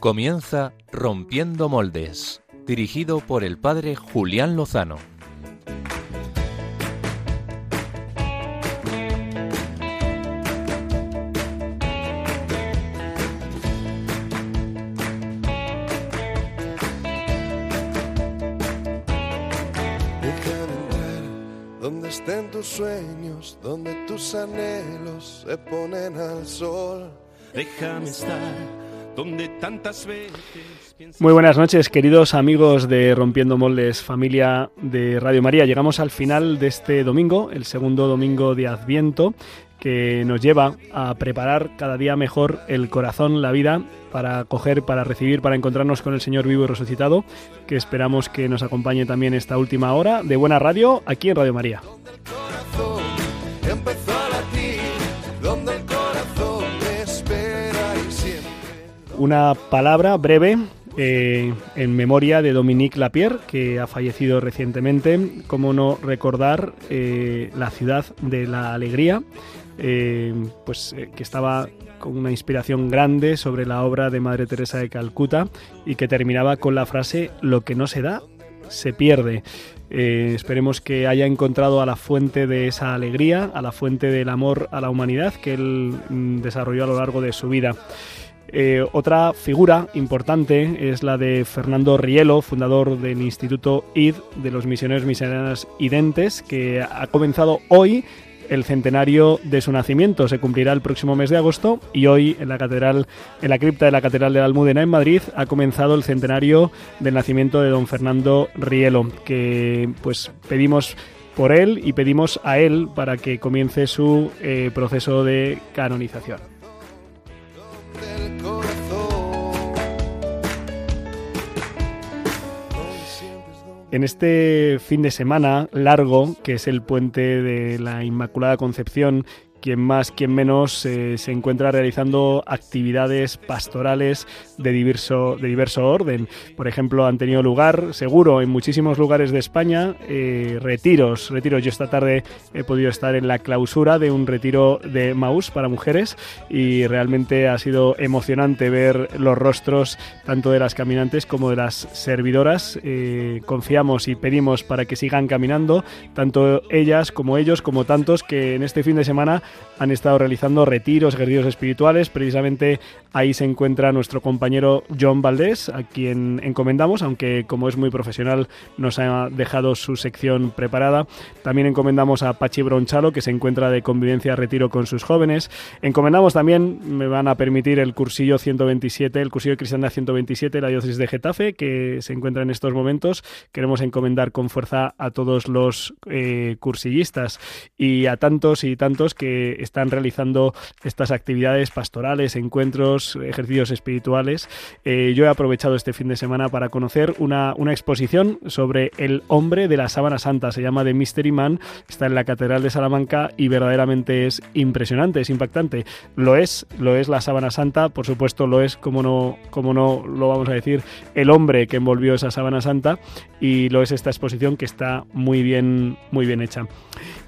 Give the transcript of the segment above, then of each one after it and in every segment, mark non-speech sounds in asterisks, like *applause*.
Comienza Rompiendo Moldes, dirigido por el padre Julián Lozano. donde estén tus sueños, donde tus anhelos se ponen al sol. Déjame estar donde tantas veces. Muy buenas noches, queridos amigos de Rompiendo Moldes, familia de Radio María. Llegamos al final de este domingo, el segundo domingo de Adviento, que nos lleva a preparar cada día mejor el corazón, la vida, para acoger, para recibir, para encontrarnos con el Señor vivo y resucitado, que esperamos que nos acompañe también esta última hora de buena radio aquí en Radio María. Una palabra breve eh, en memoria de Dominique Lapierre, que ha fallecido recientemente. Cómo no recordar eh, la ciudad de la alegría, eh, pues que estaba con una inspiración grande sobre la obra de Madre Teresa de Calcuta y que terminaba con la frase lo que no se da se pierde. Esperemos que haya encontrado a la fuente de esa alegría, a la fuente del amor a la humanidad que él mm, desarrolló a lo largo de su vida. Eh, otra figura importante es la de Fernando Rielo, fundador del Instituto ID de los Misioneros Misioneras Identes, que ha comenzado hoy el centenario de su nacimiento. Se cumplirá el próximo mes de agosto y hoy en la catedral, en la cripta de la Catedral de la Almudena en Madrid, ha comenzado el centenario del nacimiento de don Fernando Rielo, que pues pedimos por él y pedimos a él para que comience su eh, proceso de canonización. En este fin de semana largo, que es el puente de la Inmaculada Concepción, quien más, quien menos eh, se encuentra realizando actividades pastorales de diverso, de diverso orden. Por ejemplo, han tenido lugar, seguro, en muchísimos lugares de España, eh, retiros. Retiros. Yo esta tarde he podido estar en la clausura de un retiro de Maús para mujeres y realmente ha sido emocionante ver los rostros tanto de las caminantes como de las servidoras. Eh, confiamos y pedimos para que sigan caminando, tanto ellas como ellos, como tantos que en este fin de semana han estado realizando retiros, ejercicios espirituales. Precisamente ahí se encuentra nuestro compañero John Valdés, a quien encomendamos, aunque como es muy profesional nos ha dejado su sección preparada. También encomendamos a Pachi Bronchalo, que se encuentra de convivencia retiro con sus jóvenes. Encomendamos también, me van a permitir, el cursillo 127, el cursillo de Cristiandad 127 de la diócesis de Getafe, que se encuentra en estos momentos. Queremos encomendar con fuerza a todos los eh, cursillistas y a tantos y tantos que están realizando estas actividades pastorales, encuentros, ejercicios espirituales. Eh, yo he aprovechado este fin de semana para conocer una, una exposición sobre el hombre de la sábana santa. Se llama The Mystery Man, está en la Catedral de Salamanca y verdaderamente es impresionante, es impactante. Lo es, lo es la sábana santa, por supuesto lo es, como no, no lo vamos a decir, el hombre que envolvió esa sábana santa y lo es esta exposición que está muy bien, muy bien hecha.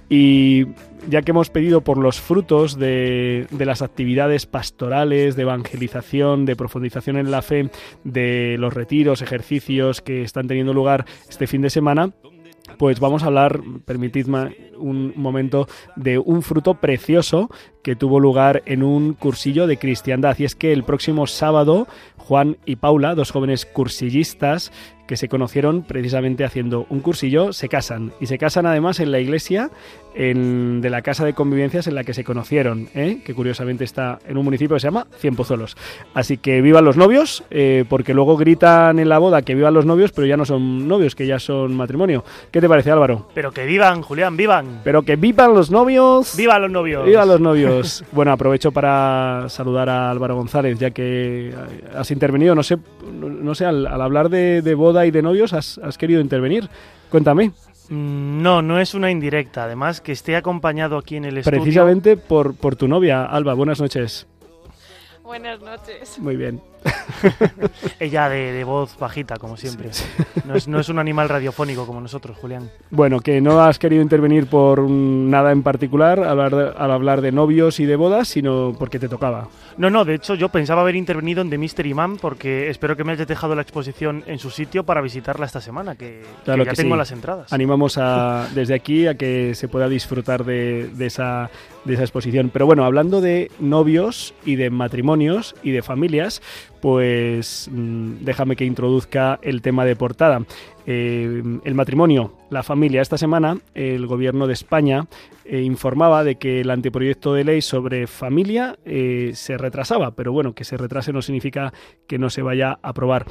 Y ya que hemos pedido por los frutos de, las actividades pastorales, de evangelización, de profundización en la fe, de los retiros, ejercicios que están teniendo lugar este fin de semana, pues vamos a hablar, permitidme un momento, de un fruto precioso que tuvo lugar en un cursillo de cristiandad. Y es que el próximo sábado, Juan y Paula, dos jóvenes cursillistas que se conocieron precisamente haciendo un cursillo, se casan. Y se casan además en la iglesia en, de la casa de convivencias en la que se conocieron, ¿eh? que curiosamente está en un municipio que se llama Cienpozuelos. Así que vivan los novios, eh, porque luego gritan en la boda que vivan los novios, pero ya no son novios, que ya son matrimonio. ¿Qué te parece, Álvaro? Pero que vivan, Julián, vivan. Pero que vivan los novios. ¡Vivan los novios! ¡Vivan los novios! *laughs* bueno, aprovecho para saludar a Álvaro González, ya que has intervenido. No sé, no sé al, al hablar de, de, boda y de novios, has, has querido intervenir. Cuéntame. No, no es una indirecta. Además, que esté acompañado aquí en el estudio. Precisamente por, por tu novia, Alba. Buenas noches. Buenas noches. Muy bien. *laughs* Ella de, de voz bajita, como siempre. No, es, no es un animal radiofónico como nosotros, Julián. Bueno, que no has querido intervenir por nada en particular al hablar, de, al hablar de novios y de bodas, sino porque te tocaba. No, no, de hecho yo pensaba haber intervenido en The Mystery Man porque espero que me hayas dejado la exposición en su sitio para visitarla esta semana, que, ya que tengo sí. las entradas. Animamos a, desde aquí a que se pueda disfrutar de, de esa, de esa exposición. Pero bueno, hablando de novios y de matrimonios y de familias, pues mm, déjame que introduzca el tema de portada. Eh, el matrimonio, la familia. Esta semana el gobierno de España eh, informaba de que el anteproyecto de ley sobre familia eh, se retrasaba, pero bueno, que se retrase no significa que no se vaya a aprobar.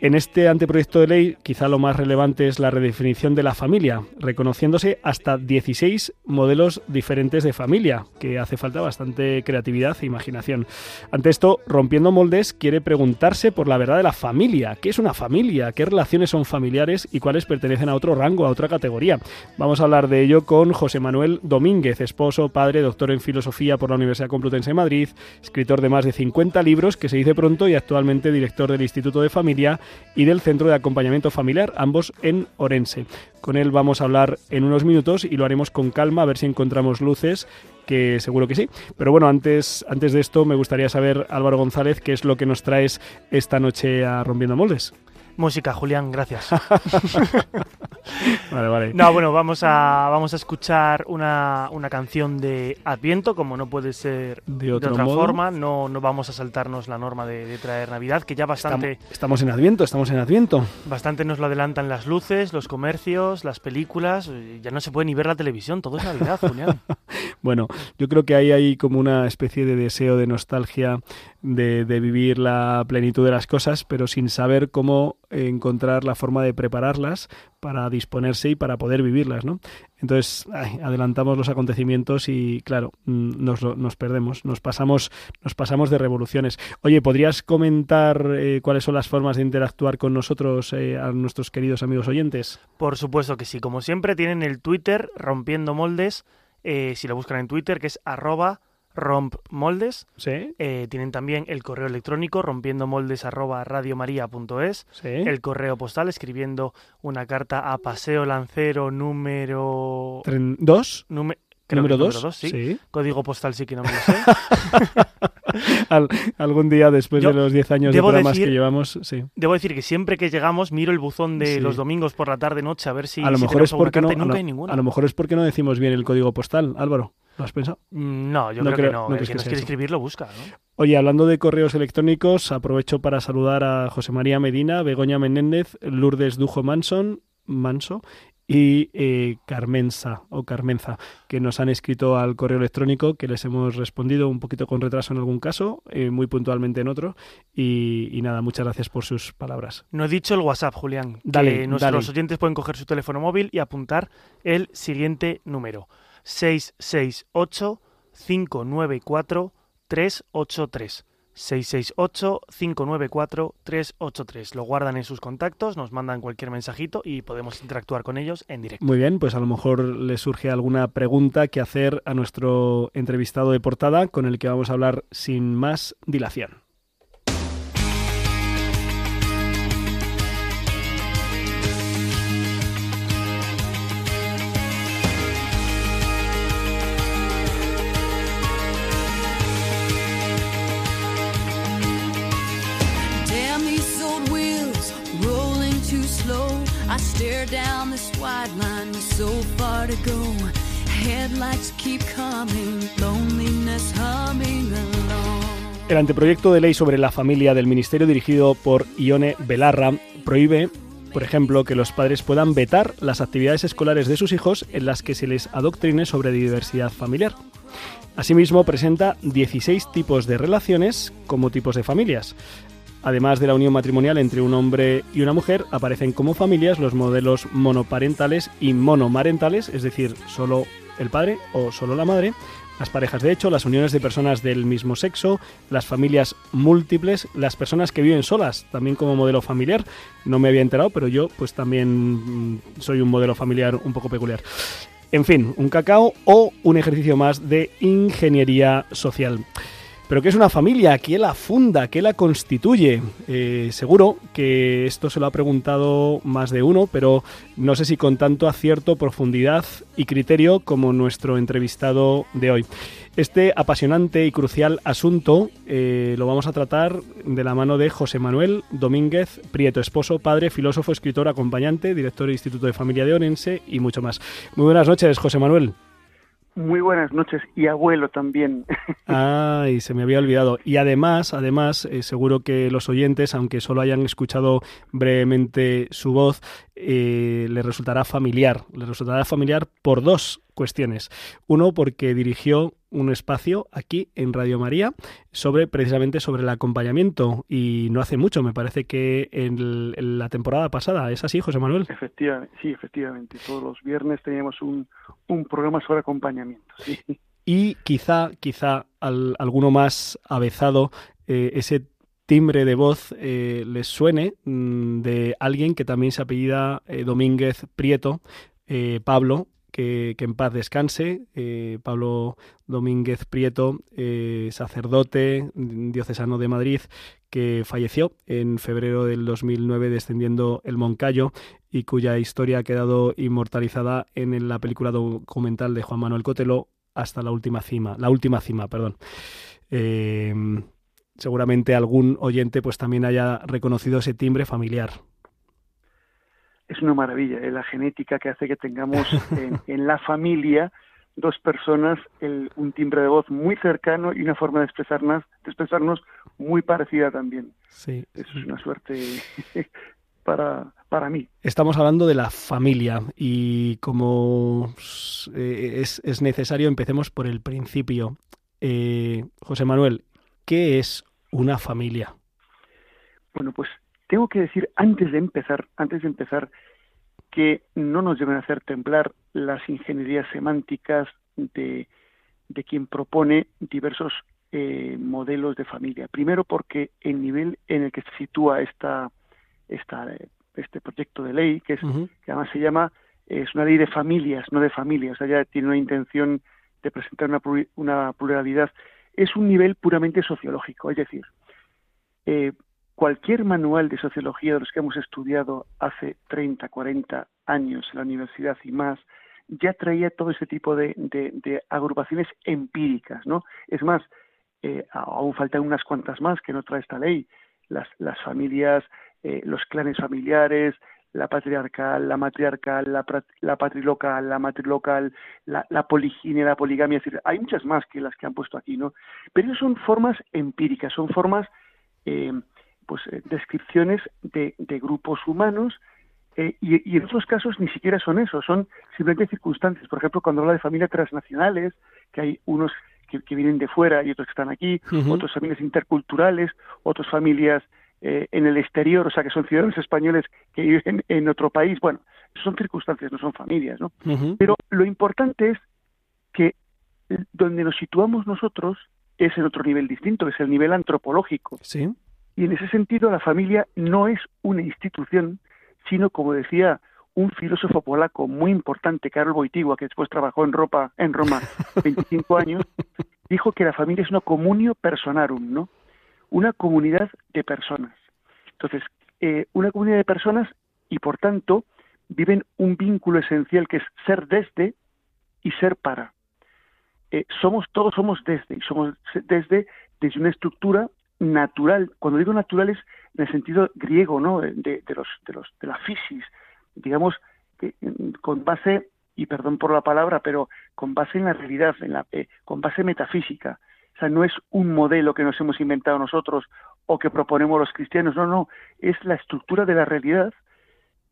En este anteproyecto de ley, quizá lo más relevante es la redefinición de la familia, reconociéndose hasta 16 modelos diferentes de familia, que hace falta bastante creatividad e imaginación. Ante esto, Rompiendo Moldes quiere preguntarse por la verdad de la familia. ¿Qué es una familia? ¿Qué relaciones son familiares y cuáles pertenecen a otro rango, a otra categoría? Vamos a hablar de ello con José Manuel Domínguez, esposo, padre, doctor en filosofía por la Universidad Complutense de Madrid, escritor de más de 50 libros, que se dice pronto, y actualmente director del Instituto de Familia y del Centro de Acompañamiento Familiar, ambos en Orense. Con él vamos a hablar en unos minutos y lo haremos con calma, a ver si encontramos luces, que seguro que sí. Pero bueno, antes, antes de esto me gustaría saber, Álvaro González, qué es lo que nos traes esta noche a Rompiendo Moldes. Música, Julián, gracias. *laughs* Vale, vale. No, bueno, vamos a, vamos a escuchar una, una canción de Adviento, como no puede ser De de, otro otra modo. forma. No, no vamos a saltarnos la norma de, de traer Navidad, que ya bastante, Estamos, estamos en Adviento, estamos en Adviento. bastante nos lo adelantan las luces, los comercios, las películas. eh, Ya no se puede ni ver la televisión, todo es Navidad, Julián. *laughs* Bueno, yo creo que ahí hay como una especie de deseo de nostalgia de, de vivir la plenitud de las cosas, pero sin saber cómo encontrar la forma de prepararlas para disponerse y para poder vivirlas, ¿no? Entonces, adelantamos los acontecimientos y, claro, mm, nos, nos perdemos, nos pasamos, nos pasamos de revoluciones. Oye, ¿podrías comentar eh, cuáles son las formas de interactuar con nosotros, eh, a nuestros queridos amigos oyentes? Por supuesto que sí. Como siempre, tienen el Twitter Rompiendo Moldes. eh, si lo buscan en Twitter, que es arroba rompmoldes. ¿Sí? Eh, tienen también el correo electrónico rompiendomoldes arroba radiomaria.es. ¿Sí? El correo postal escribiendo una carta a Paseo Lancero número... ¿Dos? creo ¿Número número dos, sí. sí. Código postal sí que no me lo sé. *laughs* *laughs* Al- algún día después Yo de los 10 años de programas decir- que llevamos, sí. Debo decir que siempre que llegamos miro el buzón de Sí. los domingos por la tarde-noche a ver si, a lo si mejor tenemos es porque no, y a nunca lo- hay ninguna. a lo mejor es porque no decimos bien el código postal, Álvaro. ¿Lo has pensado? Mm, No, yo No creo, creo- que no. no el que que nos quiere escribir lo busca, ¿no? Oye, hablando de correos electrónicos, aprovecho para saludar a José María Medina, Begoña Menéndez, Lourdes Dujo Manson, Manso y eh, Carmenza o Carmenza, que nos han escrito al correo electrónico, que les hemos respondido un poquito con retraso en algún caso, eh, muy puntualmente en otro. Y, y nada, muchas gracias por sus palabras. No he dicho el WhatsApp, Julián. Dale, que nuestros dale. oyentes pueden coger su teléfono móvil y apuntar el siguiente número. 668 594 383. 668-594-383. Lo guardan en sus contactos, nos mandan cualquier mensajito y podemos interactuar con ellos en directo. Muy bien, pues a lo mejor le surge alguna pregunta que hacer a nuestro entrevistado de portada, con el que vamos a hablar sin más dilación. El anteproyecto de ley sobre la familia del Ministerio dirigido por Ione Belarra prohíbe, por ejemplo, que los padres puedan vetar las actividades escolares de sus hijos en las que se les adoctrine sobre diversidad familiar. Asimismo, presenta 16 tipos de relaciones como tipos de familias. Además de la unión matrimonial entre un hombre y una mujer, aparecen como familias los modelos monoparentales y monomarentales, es decir, solo el padre o solo la madre, las parejas de hecho, las uniones de personas del mismo sexo, las familias múltiples, las personas que viven solas, también como modelo familiar. No me había enterado, pero yo pues también mm, soy un modelo familiar un poco peculiar. En fin, un cacao o un ejercicio más de ingeniería social. Pero ¿qué es una familia? ¿Quién la funda? ¿Qué la constituye? Eh, seguro que esto se lo ha preguntado más de uno, pero no sé si con tanto acierto, profundidad y criterio como nuestro entrevistado de hoy. Este apasionante y crucial asunto eh, lo vamos a tratar de la mano de José Manuel Domínguez Prieto, esposo, padre, filósofo, escritor, acompañante, director del Instituto de Familia de Orense y mucho más. Muy buenas noches, José Manuel. Muy buenas noches y abuelo también. *laughs* Ay, se me había olvidado. Y además, además, eh, seguro que los oyentes, aunque solo hayan escuchado brevemente su voz, eh, les resultará familiar. Les resultará familiar por dos cuestiones. Uno, porque dirigió un espacio aquí en Radio María sobre precisamente sobre el acompañamiento y no hace mucho, me parece que en, la temporada pasada. ¿Es así, José Manuel? Efectivamente, sí, efectivamente. Todos los viernes teníamos un, un programa sobre acompañamiento. Y quizá, quizá alguno más avezado, eh, ese timbre de voz eh, les suene mm, de alguien que también se apellida eh, Domínguez Prieto, Pablo, que, en paz descanse. Eh, Pablo Domínguez Prieto, eh, sacerdote diocesano de Madrid, que falleció en febrero del 2009 descendiendo el Moncayo y cuya historia ha quedado inmortalizada en la película documental de Juan Manuel Cotelo hasta la última cima, la última cima, perdón. Eh, seguramente algún oyente pues también haya reconocido ese timbre familiar es una maravilla, ¿eh? la genética que hace que tengamos *laughs* en, la familia dos personas, un timbre de voz muy cercano y una forma de expresarnos, de expresarnos muy parecida también. Sí. Eso es una suerte *laughs* para, para mí. Estamos hablando de la familia y como eh, es, necesario, empecemos por el principio. Eh, José Manuel, ¿qué es una familia? Bueno, pues tengo que decir antes de empezar, antes de empezar, que no nos deben hacer temblar las ingenierías semánticas de, de quien propone diversos eh, modelos de familia. Primero porque el nivel en el que se sitúa esta, esta, este proyecto de ley, que, es, que además se llama, es una ley de familias, no de familias, o sea, ya tiene una intención de presentar una, una pluralidad, es un nivel puramente sociológico, es decir, eh, cualquier manual de sociología de los que hemos estudiado hace 30, 40 años en la universidad y más, ya traía todo ese tipo de, agrupaciones empíricas, ¿no? Es más, eh, aún faltan unas cuantas más que no trae esta ley. Las, las familias, eh, los clanes familiares, la patriarcal, la matriarcal, la, la patrilocal, la matrilocal, la, la poliginia, la poligamia, es decir, hay muchas más que las que han puesto aquí, ¿no? Pero son formas empíricas, son formas eh, pues eh, descripciones de, grupos humanos eh, y, en otros casos ni siquiera son eso, son simplemente circunstancias. Por ejemplo, cuando habla de familias transnacionales, que hay unos que, vienen de fuera y otros que están aquí, otras familias interculturales, otras familias eh, en el exterior, o sea, que son ciudadanos españoles que viven en otro país. Bueno, son circunstancias, no son familias, ¿no? Pero lo importante es que donde nos situamos nosotros es en otro nivel distinto, es el nivel antropológico. Sí. Y en ese sentido la familia no es una institución, sino, como decía un filósofo polaco muy importante, Karol Wojtyła, que después trabajó en, Roma, en Roma *laughs* 25 años, dijo que la familia es una comunio personarum, ¿no? Una comunidad de personas. Entonces, eh, una comunidad de personas y, por tanto, viven un vínculo esencial que es ser desde y ser para. Eh, somos todos somos desde y somos desde desde una estructura natural. Cuando digo natural es en el sentido griego, ¿no? De, los, de, los, de la fisis, digamos, que, con base, y perdón por la palabra, pero con base en la realidad, en la, eh, con base metafísica. O sea, no es un modelo que nos hemos inventado nosotros o que proponemos los cristianos, no, no, es la estructura de la realidad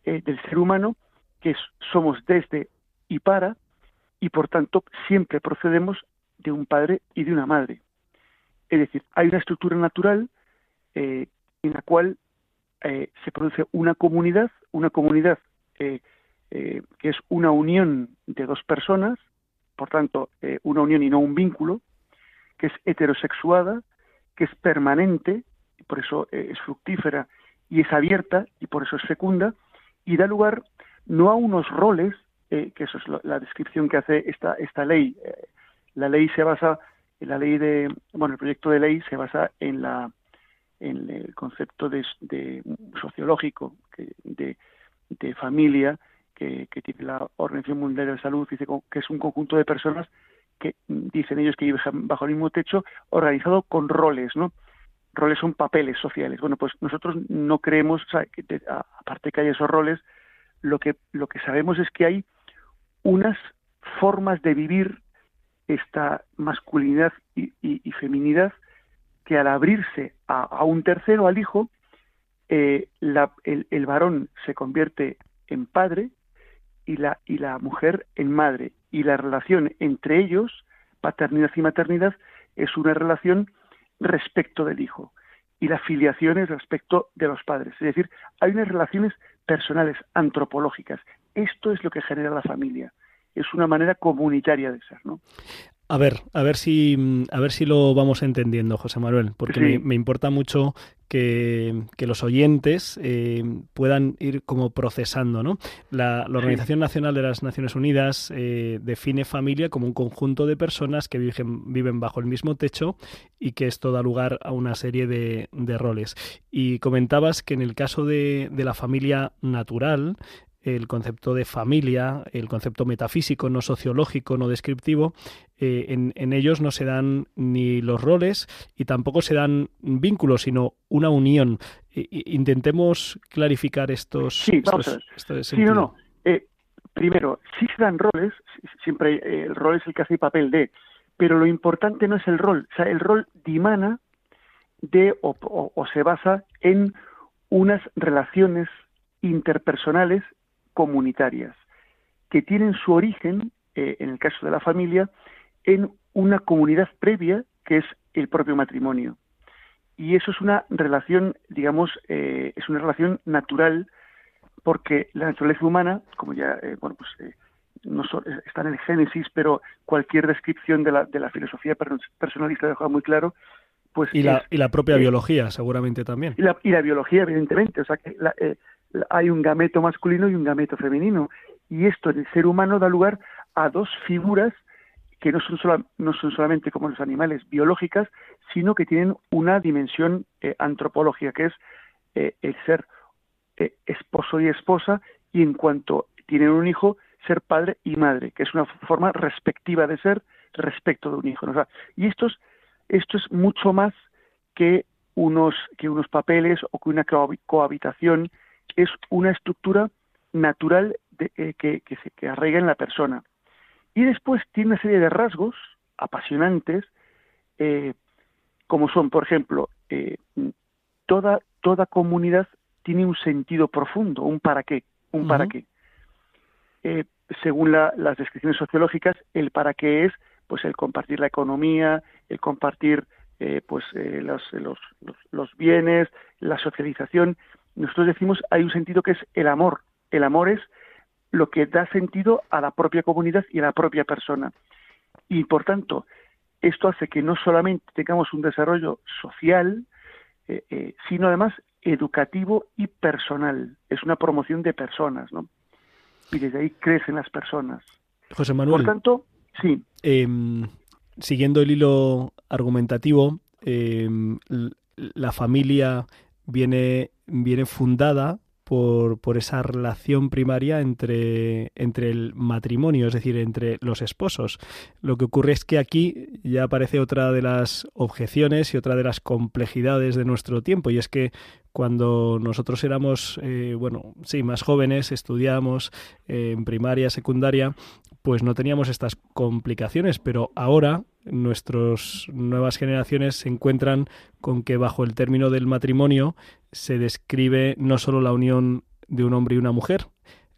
eh, del ser humano que somos desde y para, y por tanto siempre procedemos de un padre y de una madre. Es decir, hay una estructura natural eh, en la cual eh, se produce una comunidad, una comunidad eh, que es una unión de dos personas, por tanto, una unión y no un vínculo, que es heterosexuada, que es permanente, y por eso es fructífera y es abierta, y por eso es fecunda, y da lugar no a unos roles, que eso es la descripción que hace esta, esta ley. la ley se basa la ley de, bueno, el proyecto de ley se basa en la en el concepto de, de sociológico de, de familia que, que, tiene la Organización Mundial de la Salud, dice que es un conjunto de personas que dicen ellos que viven bajo el mismo techo, organizado con roles, ¿no? Roles son papeles sociales. Bueno, pues nosotros no creemos, o sea, que aparte que hay esos roles, lo que, lo que sabemos es que hay unas formas de vivir esta masculinidad y, y, feminidad que al abrirse a, un tercero, al hijo, eh, el, el, varón se convierte en padre y la, y la mujer en madre. Y la relación entre ellos, paternidad y maternidad, es una relación respecto del hijo. Y la filiación es respecto de los padres. Es decir, hay unas relaciones personales, antropológicas. Esto es lo que genera la familia. Es una manera comunitaria de ser, ¿no? A ver, a ver si, a ver si lo vamos entendiendo, José Manuel, porque me, importa mucho que, los oyentes eh, puedan ir como procesando, ¿no? La, Organización Nacional de las Naciones Unidas eh, define familia como un conjunto de personas que viven, viven bajo el mismo techo y que esto da lugar a una serie de, de roles. Y comentabas que en el caso de, de la familia natural, el concepto de familia, el concepto metafísico, no sociológico, no descriptivo, eh, en, ellos no se dan ni los roles y tampoco se dan vínculos, sino una unión. intentemos clarificar estos. Sí, vamos ver. sí, no, no. Eh, primero, sí se dan roles, siempre eh, el rol es el que hace el papel de, pero lo importante no es el rol, o sea, el rol dimana de o se basa en unas relaciones interpersonales comunitarias que tienen su origen, eh, en el caso de la familia, en una comunidad previa que es el propio matrimonio. Y eso es una relación, digamos, eh, es una relación natural porque la naturaleza humana, como ya, eh, bueno, pues no está en el Génesis, pero cualquier descripción de la, de la filosofía personalista deja muy claro, pues... Y la, y la propia biología, seguramente también. Y la, y la biología, evidentemente. O sea, que la, hay un gameto masculino y un gameto femenino. Y esto en el ser humano da lugar a dos figuras que no son, no son solamente como los animales biológicas, sino que tienen una dimensión eh, antropológica, que es eh, el ser eh, esposo y esposa, y en cuanto tienen un hijo, ser padre y madre, que es una forma respectiva de ser respecto de un hijo. y esto es, esto es mucho más que unos, que unos papeles o que una cohabitación es una estructura natural eh, que, se, que arraiga en la persona. Y después tiene una serie de rasgos apasionantes, eh, como son, por ejemplo, eh, toda, toda comunidad tiene un sentido profundo, un para qué, un para qué. según las descripciones sociológicas, el para qué es pues el compartir la economía, el compartir pues los, los, los, bienes, la socialización, nosotros decimos hay un sentido que es el amor. El amor es lo que da sentido a la propia comunidad y a la propia persona. Y por tanto, esto hace que no solamente tengamos un desarrollo social, eh, eh, sino además educativo y personal. Es una promoción de personas, ¿no? Y desde ahí crecen las personas. José Manuel. Por tanto, sí. Em, siguiendo el hilo argumentativo, em, la familia viene, viene fundada por, por, esa relación primaria entre, entre el matrimonio, es decir, entre los esposos. Lo que ocurre es que aquí ya aparece otra de las objeciones y otra de las complejidades de nuestro tiempo, y es que cuando nosotros éramos, eh, bueno, sí, más jóvenes, estudiábamos eh, en primaria, secundaria, pues no teníamos estas complicaciones, pero ahora nuestras nuevas generaciones se encuentran con que bajo el término del matrimonio se describe no solo la unión de un hombre y una mujer,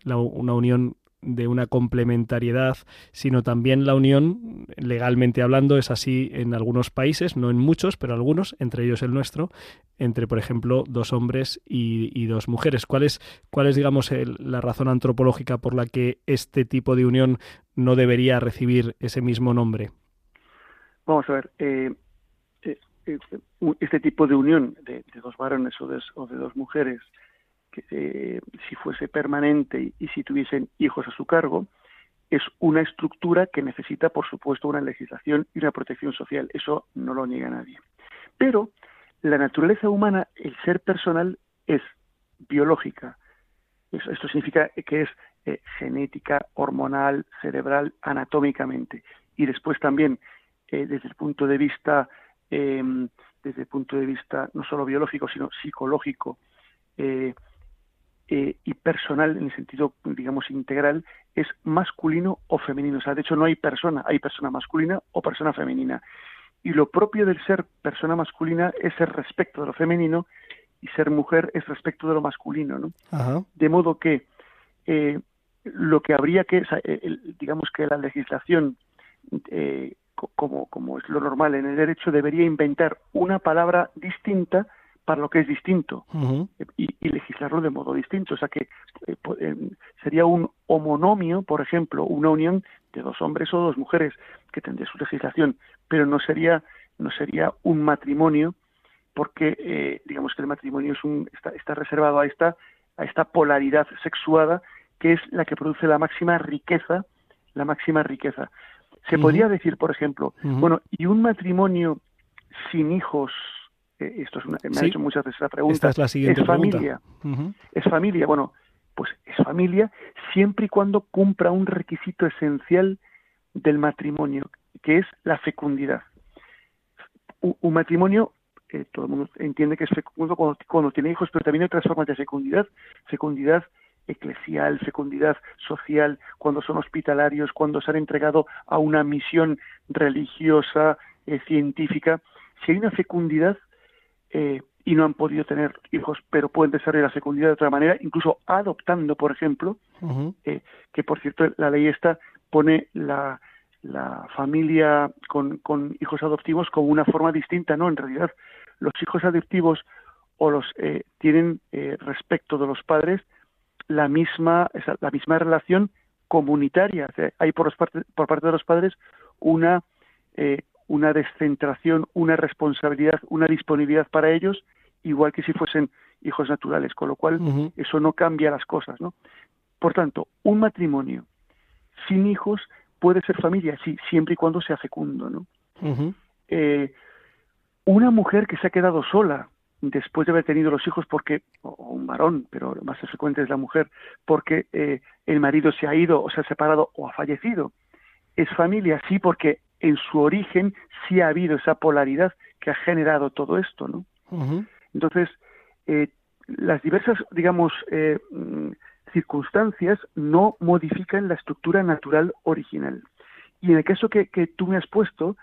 una unión de una complementariedad, sino también la unión, legalmente hablando, es así en algunos países, no en muchos, pero algunos, entre ellos el nuestro, entre, por ejemplo, dos hombres y, dos mujeres. ¿Cuál es, cuál es digamos, la razón antropológica por la que este tipo de unión no debería recibir ese mismo nombre? Vamos a ver, eh, eh, eh, este tipo de unión de, dos varones o de dos mujeres eh, si fuese permanente y, si tuviesen hijos a su cargo, es una estructura que necesita, por supuesto, una legislación y una protección social. Eso no lo niega nadie. Pero la naturaleza humana, el ser personal, es biológica. esto significa que es eh, genética, hormonal, cerebral, anatómicamente. Y después también, eh, desde el punto de vista, em, desde el punto de vista no solo biológico, sino psicológico, eh, y personal en el sentido, digamos, integral, es masculino o femenino. O sea, de hecho no hay persona, hay persona masculina o persona femenina. Y lo propio del ser persona masculina es el respecto de lo femenino y ser mujer es respecto de lo masculino, ¿no? De modo que eh, lo que habría que, digamos que la legislación, eh, como, como es lo normal en el derecho, debería inventar una palabra distinta para lo que es distinto y, legislarlo de modo distinto. O sea que eh, eh, sería un homonomio, por ejemplo, una unión de dos hombres o dos mujeres que tendría su legislación, pero no sería no sería un matrimonio porque eh, digamos que el matrimonio es un, está, está reservado a esta a esta polaridad sexuada que es la que produce la máxima riqueza, la máxima riqueza. Se podría decir, por ejemplo, bueno, y un matrimonio sin hijos eh, esto es una, me ha hecho muchas veces la pregunta. Esta es la siguiente familia. Es familia. Bueno, pues es familia siempre y cuando cumpla un requisito esencial del matrimonio, que es la fecundidad. Un, matrimonio, eh, todo el mundo entiende que es fecundo cuando, cuando tiene hijos, pero también hay otras formas de fecundidad. Fecundidad eclesial, fecundidad social, cuando son hospitalarios, cuando se han entregado a una misión religiosa, eh, científica. Si hay una fecundidad, eh, y no han podido tener hijos, pero pueden desarrollar la fecundidad de otra manera, incluso adoptando, por ejemplo, eh, que por cierto la ley esta pone la, la familia con, con, hijos adoptivos como una forma distinta, ¿no? En realidad, los hijos adoptivos o los eh, tienen respecto de los padres la misma, la misma relación comunitaria. hay por, por parte de los padres una una descentración, una responsabilidad, una disponibilidad para ellos, igual que si fuesen hijos naturales, con lo cual eso no cambia las cosas, ¿no? Por tanto, un matrimonio sin hijos puede ser familia, sí, siempre y cuando sea fecundo, ¿no? Eh, una mujer que se ha quedado sola después de haber tenido los hijos porque, o un varón, pero lo más frecuente es la mujer, porque eh, el marido se ha ido o se ha separado o ha fallecido, es familia, sí, porque en su origen sí ha habido esa polaridad que ha generado todo esto, ¿no? Entonces, eh, las diversas, digamos, eh, mm, circunstancias no modifican la estructura natural original. Y en el caso que, que tú me has puesto,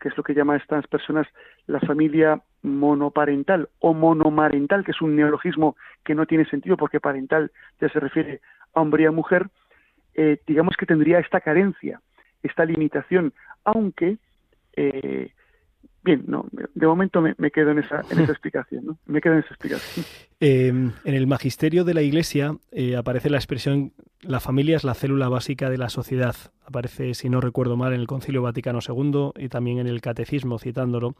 que es lo que llaman estas personas la familia monoparental o monomarental, que es un neologismo que no tiene sentido porque parental ya se refiere a hombre y a mujer, eh, digamos que tendría esta carencia, esta limitación aunque eh, bien, no, de momento me, quedo en esa, en esa *laughs* explicación, ¿no? Me quedo en esa explicación. Em, en el magisterio de la Iglesia eh, aparece la expresión la familia es la célula básica de la sociedad. Aparece, si no recuerdo mal, en el Concilio Vaticano II y también en el Catecismo, citándolo.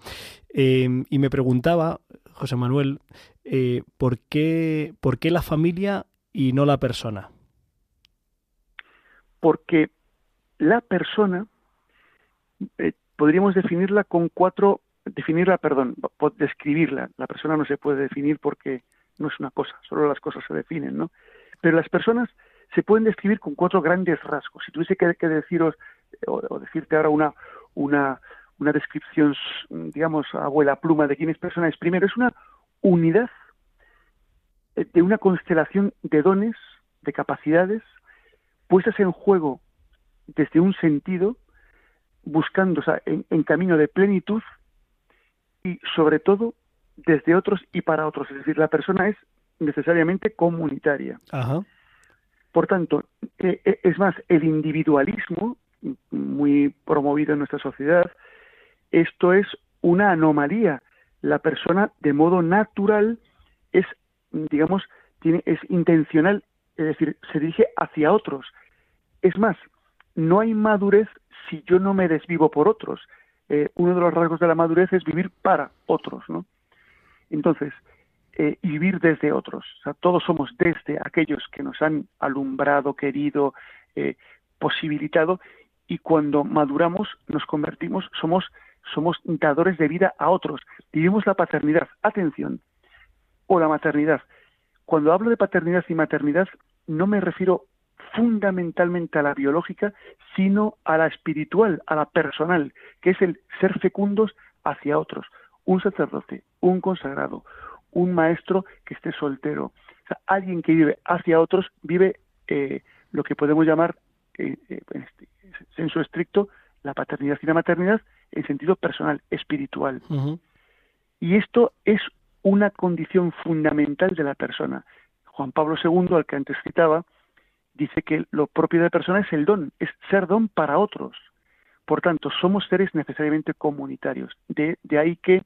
Em, y me preguntaba, José Manuel, eh, ¿por, qué, ¿por qué la familia y no la persona? Porque la persona eh, podríamos definirla con cuatro, definirla, perdón, describirla. La persona no se puede definir porque no es una cosa, solo las cosas se definen, ¿no? Pero las personas se pueden describir con cuatro grandes rasgos. Si tuviese que, deciros o, decirte ahora una, una, una descripción, digamos, abuela pluma de quién es persona, es primero, es una unidad eh, de una constelación de dones, de capacidades, puestas en juego desde un sentido buscando, en, camino de plenitud y sobre todo desde otros y para otros. Es decir, la persona es necesariamente comunitaria. Por tanto, eh, eh, es más, el individualismo, muy promovido en nuestra sociedad, esto es una anomalía. La persona, de modo natural, es, digamos, tiene, es intencional, es decir, se dirige hacia otros. Es más, no hay madurez si yo no me desvivo por otros. Eh, uno de los rasgos de la madurez es vivir para otros, ¿no? Entonces, eh, vivir desde otros. Todos somos desde aquellos que nos han alumbrado, querido, eh, posibilitado y cuando maduramos nos convertimos, somos, somos dadores de vida a otros. Vivimos la paternidad, atención, o la maternidad. Cuando hablo de paternidad y maternidad, no me refiero fundamentalmente a la biológica, sino a la espiritual, a la personal, que es el ser fecundos hacia otros. Un sacerdote, un consagrado, un maestro que esté soltero, o sea, alguien que vive hacia otros, vive eh, lo que podemos llamar, eh, eh, en este senso estricto, la paternidad y la maternidad en sentido personal, espiritual. Y esto es una condición fundamental de la persona. Juan Pablo II, al que antes citaba, dice que lo propio de la persona es el don, es ser don para otros. Por tanto, somos seres necesariamente comunitarios. De, ahí que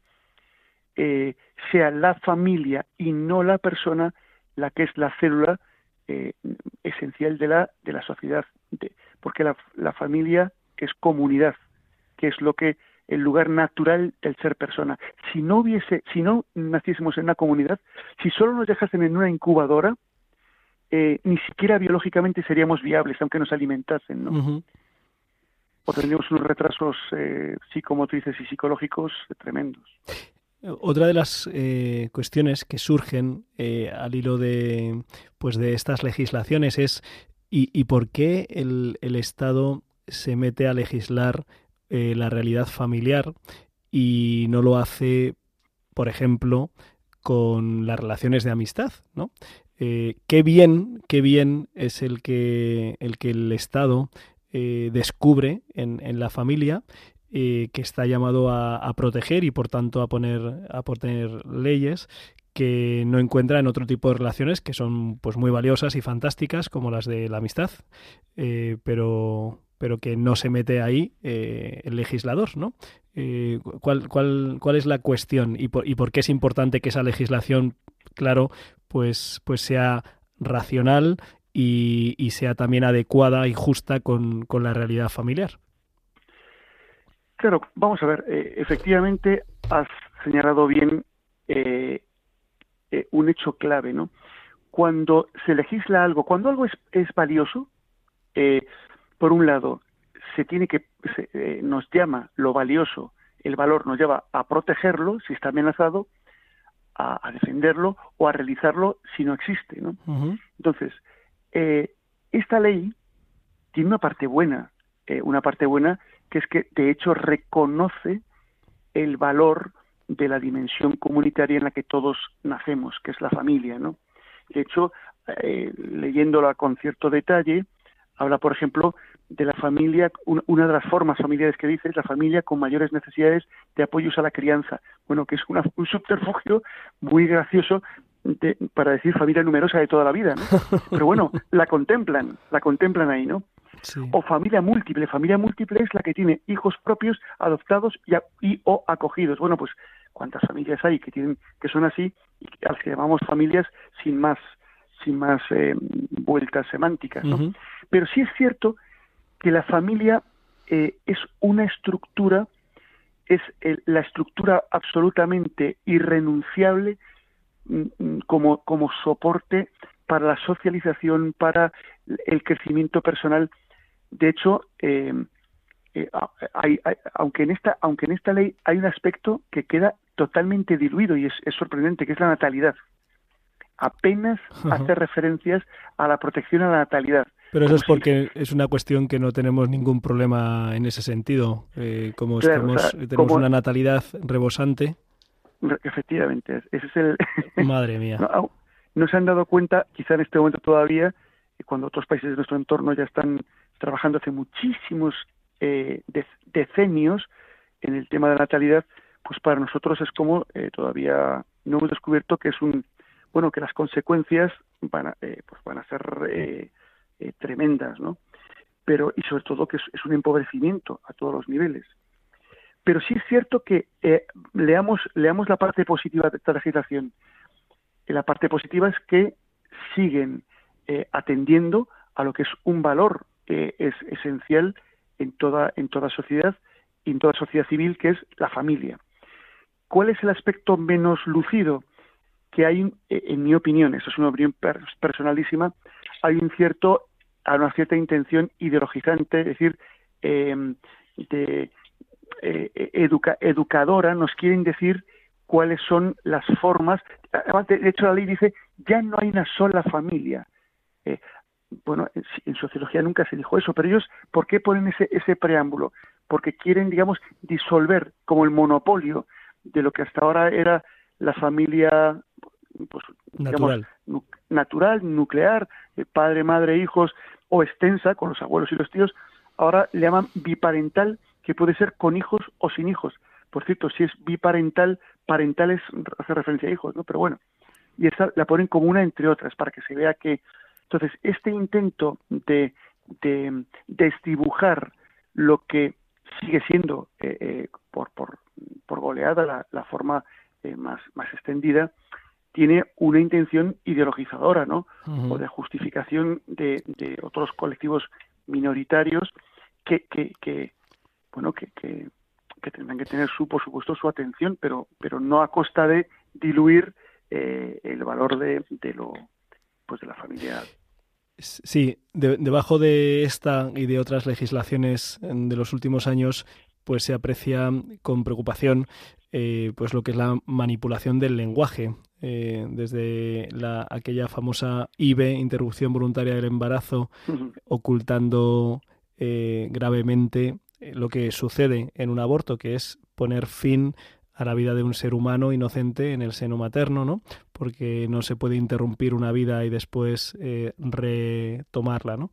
eh, sea la familia y no la persona la que es la célula eh, esencial de la, de la sociedad. porque la, la familia es comunidad, que es lo que el lugar natural del ser persona. Si no hubiese, si no naciésemos en una comunidad, si solo nos dejasen en una incubadora, eh, ni siquiera biológicamente seríamos viables, aunque nos alimentasen, ¿no? O tendríamos unos retrasos eh, psicomotrices y psicológicos tremendos. Otra de las eh, cuestiones que surgen eh, al hilo de, pues de estas legislaciones es ¿y, y por qué el, el, Estado se mete a legislar la realidad familiar y no lo hace, por ejemplo, con las relaciones de amistad, ¿no? Eh, qué bien, qué bien es el que el, que el Estado eh, descubre en, en, la familia eh, que está llamado a, proteger y por tanto a poner, a poner leyes que no encuentra en otro tipo de relaciones que son pues muy valiosas y fantásticas como las de la amistad pero pero que no se mete ahí el legislador no ¿cuál, cuál, cuál es la cuestión y por, y por qué es importante que esa legislación claro pues, pues sea racional y, y sea también adecuada y justa con, con, la realidad familiar. Claro, vamos a ver, eh, efectivamente has señalado bien eh, eh, un hecho clave, ¿no? Cuando se legisla algo, cuando algo es, es valioso, por un lado, se tiene que, se, nos llama lo valioso, el valor nos lleva a protegerlo si está amenazado, a, a, defenderlo o a realizarlo si no existe. ¿no? Entonces, eh, esta ley tiene una parte buena, eh, una parte buena que es que de hecho reconoce el valor de la dimensión comunitaria en la que todos nacemos, que es la familia, ¿no? De hecho, eh, leyéndola con cierto detalle, habla, por ejemplo, de la familia, una de las formas familiares que dice es la familia con mayores necesidades de apoyos a la crianza. Bueno, que es una, un subterfugio muy gracioso de, para decir familia numerosa de toda la vida, ¿no? *laughs* Pero bueno, la contemplan, la contemplan ahí, ¿no? Sí. O familia múltiple. Familia múltiple es la que tiene hijos propios, adoptados y, a, y o acogidos. Bueno, pues cuántas familias hay que tienen que son así y a las que llamamos familias sin más sin más eh, vueltas semánticas, ¿no? Pero sí es cierto que la familia eh, es una estructura, es el, la estructura absolutamente irrenunciable mm, mm, como, como soporte para la socialización, para el crecimiento personal. De hecho, eh, eh, hay, hay, aunque, en esta, aunque en esta ley hay un aspecto que queda totalmente diluido y es, es sorprendente, que es la natalidad. Apenas *laughs* hace referencias a la protección a la natalidad. Pero eso es si- porque es una cuestión que no tenemos ningún problema en ese sentido. Eh, como Claro, estamos, o sea, tenemos como- una natalidad rebosante, Re- Efectivamente, ese es el... *laughs* madre mía. no, se han dado cuenta, quizá en este momento todavía, eh, cuando otros países de nuestro entorno ya están trabajando hace muchísimos eh, de- decenios en el tema de la natalidad, pues para nosotros es como eh, todavía no hemos descubierto que es un bueno que las consecuencias van a, eh, pues van a ser eh, eh, tremendas, ¿no? Pero y sobre todo que es, un empobrecimiento a todos los niveles. Pero sí es cierto que eh, leamos leamos la parte positiva de esta legislación. Y la parte positiva es que siguen eh, atendiendo a lo que es un valor eh, es esencial en toda en toda sociedad y en toda sociedad civil que es la familia. ¿Cuál es el aspecto menos lucido? Que hay, eh, en mi opinión, eso es una opinión per- personalísima, hay un cierto a una cierta intención ideologizante, es decir, em, de eh, educa, educadora, nos quieren decir cuáles son las formas. De hecho, la ley dice ya no hay una sola familia. Eh, bueno, en, sociología nunca se dijo eso, pero ellos, ¿por qué ponen ese, ese preámbulo? Porque quieren, digamos, disolver como el monopolio de lo que hasta ahora era la familia pues, natural. natural, nuclear, eh, padre, madre, hijos, o extensa, con los abuelos y los tíos, ahora le llaman biparental, que puede ser con hijos o sin hijos. Por cierto, si es biparental, parental es, hace referencia a hijos, ¿no? Pero bueno, y esta la ponen como una entre otras, para que se vea que... Entonces, este intento de, de desdibujar lo que sigue siendo eh, eh, por, por, por, goleada la, la forma eh, más, más extendida, tiene una intención ideologizadora, ¿no? O de justificación de, de, otros colectivos minoritarios que, que, que bueno, que, que, que, tendrán que tener su, por supuesto, su atención, pero, pero no a costa de diluir eh, el valor de, de lo, pues de la familia Sí, debajo de esta y de otras legislaciones de los últimos años, pues se aprecia con preocupación eh, pues lo que es la manipulación del lenguaje. Eh, desde la, aquella famosa IBE, interrupción voluntaria del embarazo, ocultando eh, gravemente lo que sucede en un aborto, que es poner fin a la vida de un ser humano inocente en el seno materno, ¿no? Porque no se puede interrumpir una vida y después eh, retomarla, ¿no?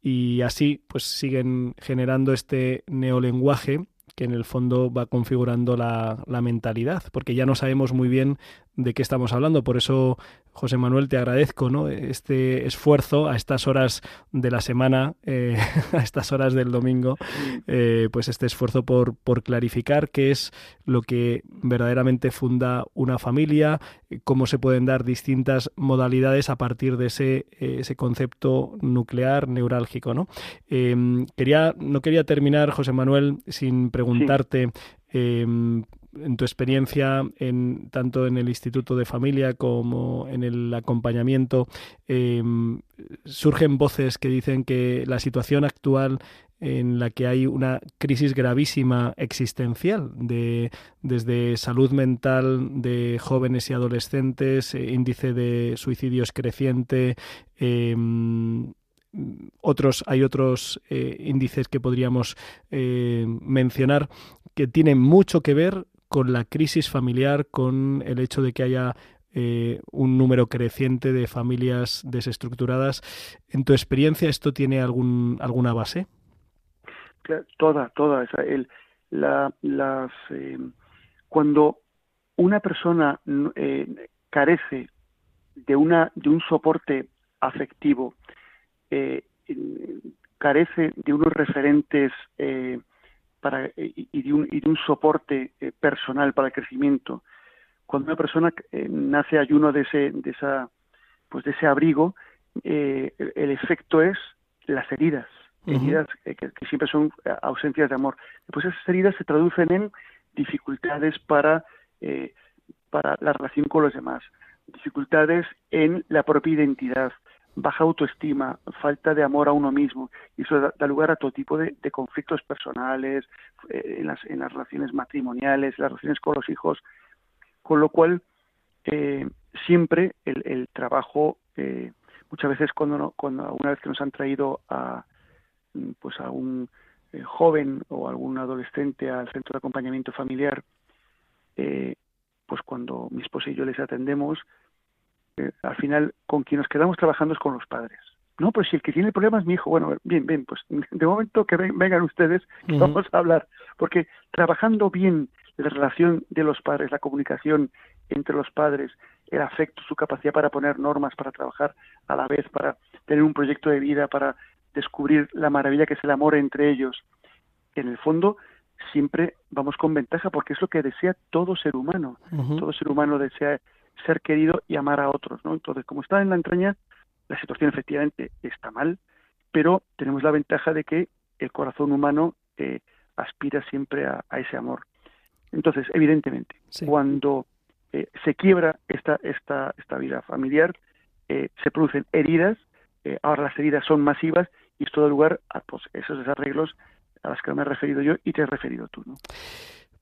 Y así, pues siguen generando este neolenguaje que en el fondo va configurando la, la, mentalidad, porque ya no sabemos muy bien de qué estamos hablando. Por eso José Manuel, te agradezco ¿no? este esfuerzo a estas horas de la semana, eh, *laughs* a estas horas del domingo, eh, pues este esfuerzo por, por clarificar qué es lo que verdaderamente funda una familia, cómo se pueden dar distintas modalidades a partir de ese, eh, ese concepto nuclear neurálgico. ¿no? Em, quería, no quería terminar, José Manuel, sin preguntarte em, en tu experiencia, en, tanto en el Instituto de Familia como en el acompañamiento, em, surgen voces que dicen que la situación actual en la que hay una crisis gravísima existencial de desde salud mental de jóvenes y adolescentes, eh, índice de suicidios creciente, em, otros hay otros eh, índices que podríamos eh, mencionar que tienen mucho que ver con la crisis familiar, con el hecho de que haya eh, un número creciente de familias desestructuradas. ¿En tu experiencia esto tiene algún, alguna base? Toda, toda. el, la, las, eh, cuando una persona eh, carece de, una, de un soporte afectivo, carece de unos referentes para, y, de un, y de un soporte eh, personal para el crecimiento. Cuando una persona eh, nace ayuno de ese, de esa, pues de ese abrigo, eh, el efecto es las heridas, heridas que, que, siempre son ausencias de amor. Después esas heridas se traducen en dificultades para, para la relación con los demás, dificultades en la propia identidad, baja autoestima, falta de amor a uno mismo, y eso da, lugar a todo tipo de, conflictos personales, eh, en, las, relaciones matrimoniales, las relaciones con los hijos, con lo cual eh, siempre el, el trabajo, eh, muchas veces cuando, cuando una vez que nos han traído a, mm, pues a un joven o algún adolescente al centro de acompañamiento familiar, pues cuando mi esposa y yo les atendemos, al final con quien nos quedamos trabajando es con los padres. No, pues si el que tiene el problema es mi hijo, bueno, bien, bien, pues *laughs* de momento que vengan ustedes, que vamos a hablar, porque trabajando bien la relación de los padres, la comunicación entre los padres, el afecto, su capacidad para poner normas, para trabajar a la vez, para tener un proyecto de vida, para descubrir la maravilla que es el amor entre ellos. En el fondo, siempre vamos con ventaja porque es lo que desea todo ser humano. Todo ser humano desea ser querido y amar a otros, ¿no? Entonces, como está en la entraña, la situación efectivamente está mal, pero tenemos la ventaja de que el corazón humano eh, aspira siempre a, ese amor. Entonces, evidentemente, cuando eh, se quiebra esta, esta, esta vida familiar, eh, se producen heridas eh, ahora las heridas son masivas y esto da lugar a pues, esos desarreglos a los que me he referido yo y te has referido tú. ¿no?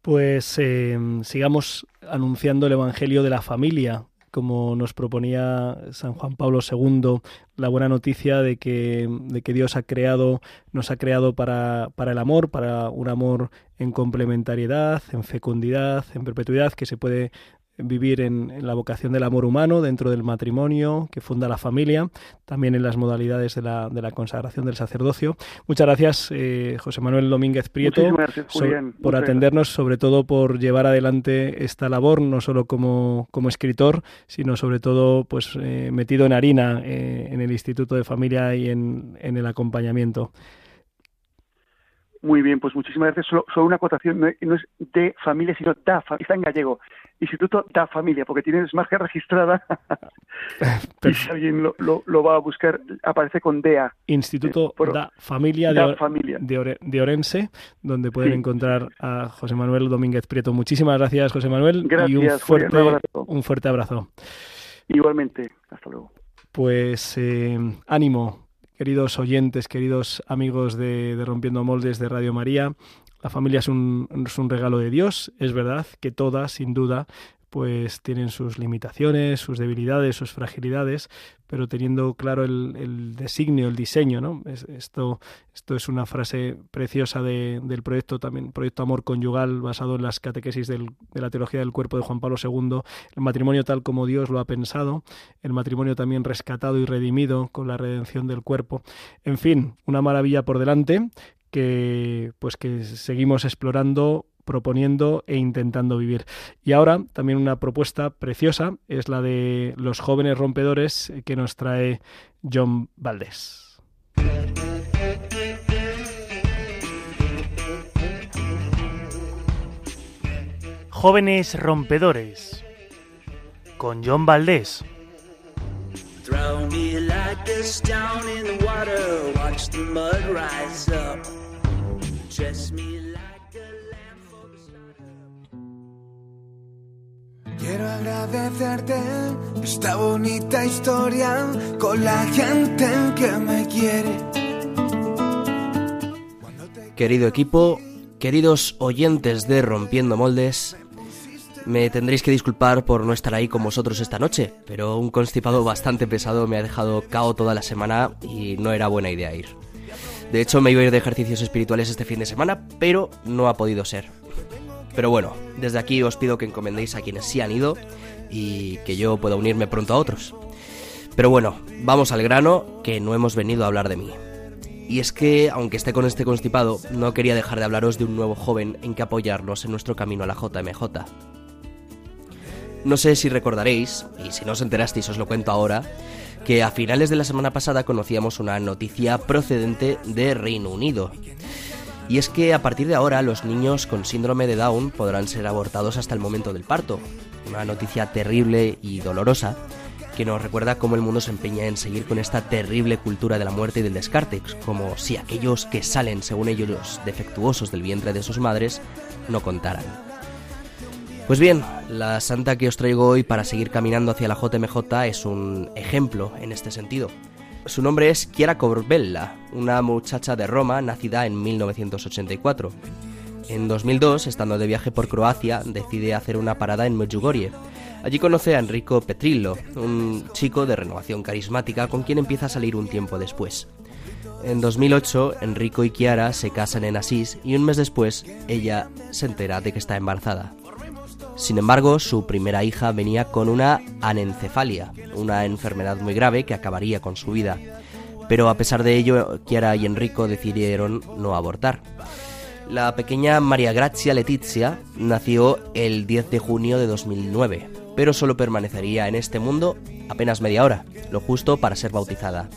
Pues eh, sigamos anunciando el Evangelio de la familia, como nos proponía San Juan Pablo II, la buena noticia de que, de que Dios ha creado, nos ha creado para, para el amor, para un amor en complementariedad, en fecundidad, en perpetuidad, que se puede vivir en, la vocación del amor humano dentro del matrimonio que funda la familia, también en las modalidades de la, de la consagración del sacerdocio. Muchas gracias, eh, José Manuel Domínguez Prieto, por atendernos, sobre todo por llevar adelante esta labor, no solo como, como escritor, sino sobre todo pues eh, metido en harina eh, en el Instituto de Familia y en, en el acompañamiento. Muy bien, pues muchísimas gracias. Solo, una acotación, no, es de familia, sino da, está en gallego. Instituto da Familia, porque tienes marca registrada. *laughs* y si alguien lo, lo, va a buscar, aparece con DEA. Instituto eh, da Familia, de, de, Orense, donde pueden encontrar a José Manuel Domínguez Prieto. Muchísimas gracias, José Manuel. Gracias, y un fuerte, un fuerte abrazo. Igualmente, hasta luego. Pues eh, ánimo, queridos oyentes, queridos amigos de, Rompiendo Moldes de Radio María. La familia es un, es un regalo de Dios, es verdad que todas, sin duda, pues tienen sus limitaciones, sus debilidades, sus fragilidades, pero teniendo claro el, designio, el diseño, ¿no? esto, esto es una frase preciosa del proyecto también, proyecto Amor Conyugal, basado en las catequesis de la teología del cuerpo de Juan Pablo II, el matrimonio tal como Dios lo ha pensado, el matrimonio también rescatado y redimido con la redención del cuerpo. En fin, una maravilla por delante que pues que seguimos explorando proponiendo e intentando vivir. Y ahora también una propuesta preciosa es la de los jóvenes rompedores que nos trae John Valdés. Jóvenes rompedores con John Valdés. Quiero agradecerte esta bonita historia con la gente que me quiere. Querido equipo, queridos oyentes de Rompiendo Moldes, me tendréis que disculpar por no estar ahí con vosotros esta noche, pero un constipado bastante pesado me ha dejado cao toda la semana y no era buena idea ir. De hecho, me iba a ir de ejercicios espirituales este fin de semana, pero no ha podido ser. Pero bueno, desde aquí os pido que encomendéis a quienes sí han ido y que yo pueda unirme pronto a otros. Pero bueno, vamos al grano, que no hemos venido a hablar de mí. Y es que, aunque esté con este constipado, no quería dejar de hablaros de un nuevo joven en que apoyarnos en nuestro camino a la JMJ. No sé si recordaréis, y si no os enterasteis os lo cuento ahora, que a finales de la semana pasada conocíamos una noticia procedente de Reino Unido. Y es que a partir de ahora los niños con síndrome de Down podrán ser abortados hasta el momento del parto. Una noticia terrible y dolorosa que nos recuerda cómo el mundo se empeña en seguir con esta terrible cultura de la muerte y del descarte, como si aquellos que salen, según ellos, los defectuosos del vientre de sus madres, no contaran. Pues bien, la santa que os traigo hoy para seguir caminando hacia la JMJ es un ejemplo en este sentido. Su nombre es Chiara Corbella, una muchacha de Roma nacida en 1984. En 2002, estando de viaje por Croacia, decide hacer una parada en Medjugorje. Allí conoce a Enrico Petrillo, un chico de renovación carismática con quien empieza a salir un tiempo después. En 2008, Enrico y Chiara se casan en Asís y un mes después ella se entera de que está embarazada. Sin embargo, su primera hija venía con una anencefalia, una enfermedad muy grave que acabaría con su vida. Pero a pesar de ello, Chiara y Enrico decidieron no abortar. La pequeña María Grazia Letizia nació el 10 de junio de 2009, pero solo permanecería en este mundo apenas media hora, lo justo para ser bautizada.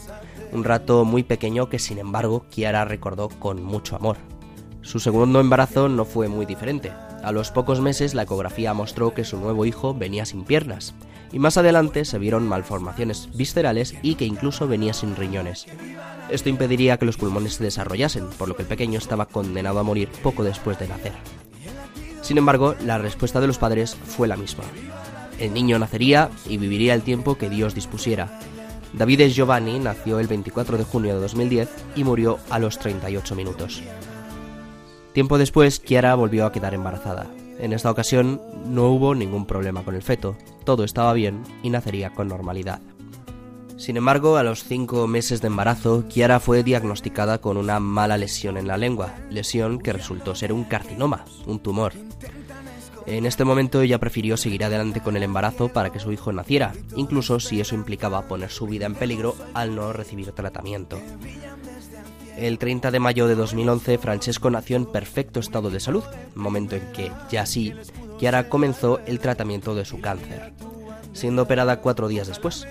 Un rato muy pequeño que sin embargo Chiara recordó con mucho amor. Su segundo embarazo no fue muy diferente. A los pocos meses la ecografía mostró que su nuevo hijo venía sin piernas, y más adelante se vieron malformaciones viscerales y que incluso venía sin riñones. Esto impediría que los pulmones se desarrollasen, por lo que el pequeño estaba condenado a morir poco después de nacer. Sin embargo, la respuesta de los padres fue la misma. El niño nacería y viviría el tiempo que Dios dispusiera. Davide Giovanni nació el 24 de junio de 2010 y murió a los 38 minutos. Tiempo después, Chiara volvió a quedar embarazada. En esta ocasión no hubo ningún problema con el feto, todo estaba bien y nacería con normalidad. Sin embargo, a los cinco meses de embarazo, Chiara fue diagnosticada con una mala lesión en la lengua, lesión que resultó ser un carcinoma, un tumor. En este momento ella prefirió seguir adelante con el embarazo para que su hijo naciera, incluso si eso implicaba poner su vida en peligro al no recibir tratamiento. El 30 de mayo de 2011, Francesco nació en perfecto estado de salud, momento en que, ya sí, Chiara comenzó el tratamiento de su cáncer, siendo operada cuatro días después.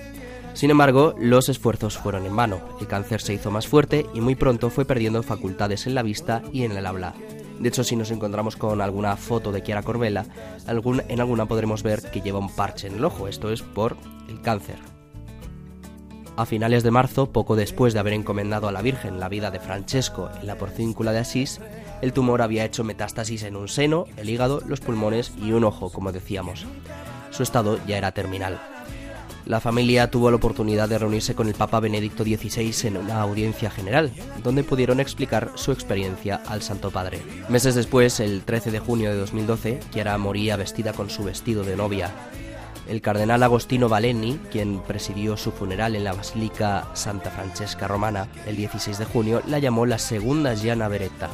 Sin embargo, los esfuerzos fueron en vano, el cáncer se hizo más fuerte y muy pronto fue perdiendo facultades en la vista y en el habla. De hecho, si nos encontramos con alguna foto de Chiara Corbella, en alguna podremos ver que lleva un parche en el ojo, esto es por el cáncer. A finales de marzo, poco después de haber encomendado a la Virgen la vida de Francesco en la porcíncula de Asís, el tumor había hecho metástasis en un seno, el hígado, los pulmones y un ojo, como decíamos. Su estado ya era terminal. La familia tuvo la oportunidad de reunirse con el Papa Benedicto XVI en una audiencia general, donde pudieron explicar su experiencia al Santo Padre. Meses después, el 13 de junio de 2012, Chiara moría vestida con su vestido de novia. El cardenal Agostino Valeni, quien presidió su funeral en la Basílica Santa Francesca Romana el 16 de junio, la llamó la segunda Gianna Beretta.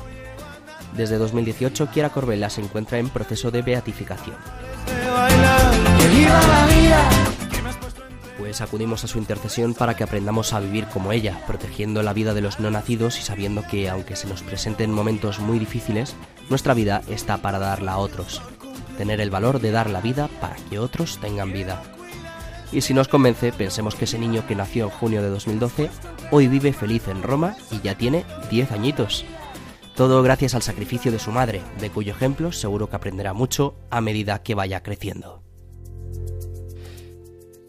Desde 2018, Chiara Corbella se encuentra en proceso de beatificación. Pues acudimos a su intercesión para que aprendamos a vivir como ella, protegiendo la vida de los no nacidos y sabiendo que, aunque se nos presenten momentos muy difíciles, nuestra vida está para darla a otros. Tener el valor de dar la vida para que otros tengan vida. Y si nos convence, pensemos que ese niño que nació en junio de 2012 hoy vive feliz en Roma y ya tiene 10 añitos. Todo gracias al sacrificio de su madre, de cuyo ejemplo seguro que aprenderá mucho a medida que vaya creciendo.